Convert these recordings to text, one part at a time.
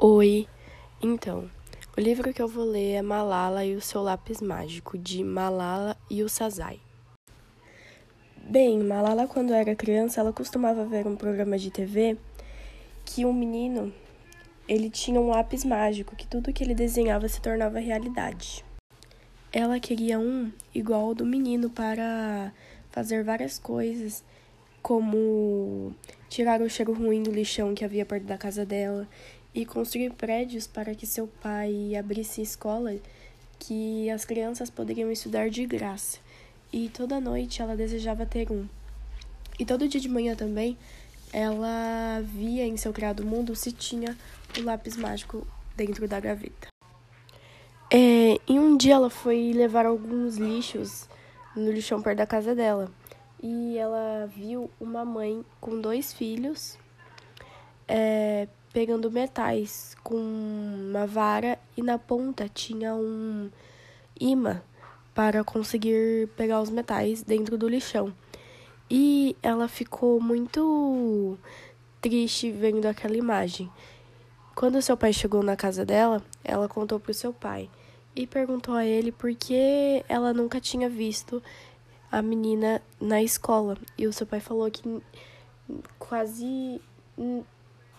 Oi, então, o livro que eu vou ler é Malala e o seu lápis mágico, de Malala Yousafzai. Bem, Malala, quando era criança, ela costumava ver um programa de TV que um menino, ele tinha um lápis mágico, que tudo que ele desenhava se tornava realidade. Ela queria um igual ao do menino para fazer várias coisas, como tirar o cheiro ruim do lixão que havia perto da casa dela e construir prédios para que seu pai abrisse escola que as crianças poderiam estudar de graça. E toda noite ela desejava ter um. E todo dia de manhã também ela via em seu criado mundo se tinha o lápis mágico dentro da gaveta. É, e um dia ela foi levar alguns lixos no lixão perto da casa dela. E ela viu uma mãe com dois filhos é, pegando metais com uma vara e na ponta tinha um imã para conseguir pegar os metais dentro do lixão. E ela ficou muito triste vendo aquela imagem. Quando seu pai chegou na casa dela, ela contou para o seu pai e perguntou a ele por que ela nunca tinha visto a menina na escola. E o seu pai falou que quase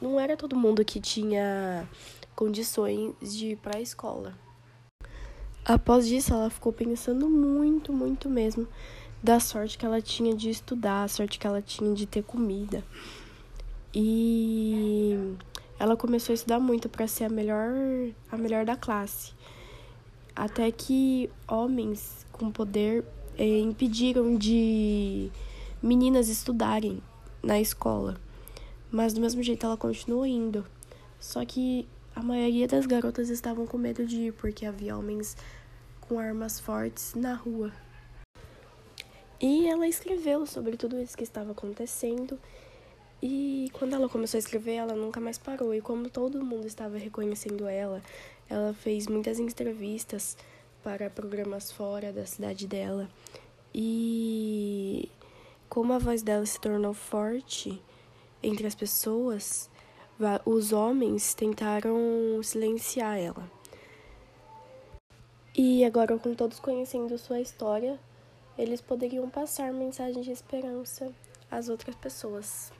não era todo mundo que tinha condições de ir para a escola. Após isso, ela ficou pensando muito, muito mesmo da sorte que ela tinha de estudar, a sorte que ela tinha de ter comida. E ela começou a estudar muito para ser a melhor, a melhor da classe. Até que homens com poder eh, impediram de meninas estudarem na escola. Mas do mesmo jeito ela continuou indo. Só que a maioria das garotas estavam com medo de ir porque havia homens com armas fortes na rua. E ela escreveu sobre tudo isso que estava acontecendo. E quando ela começou a escrever, ela nunca mais parou. E como todo mundo estava reconhecendo ela, ela fez muitas entrevistas para programas fora da cidade dela. E como a voz dela se tornou forte, entre as pessoas, os homens tentaram silenciar ela. E agora, com todos conhecendo sua história, eles poderiam passar mensagem de esperança às outras pessoas.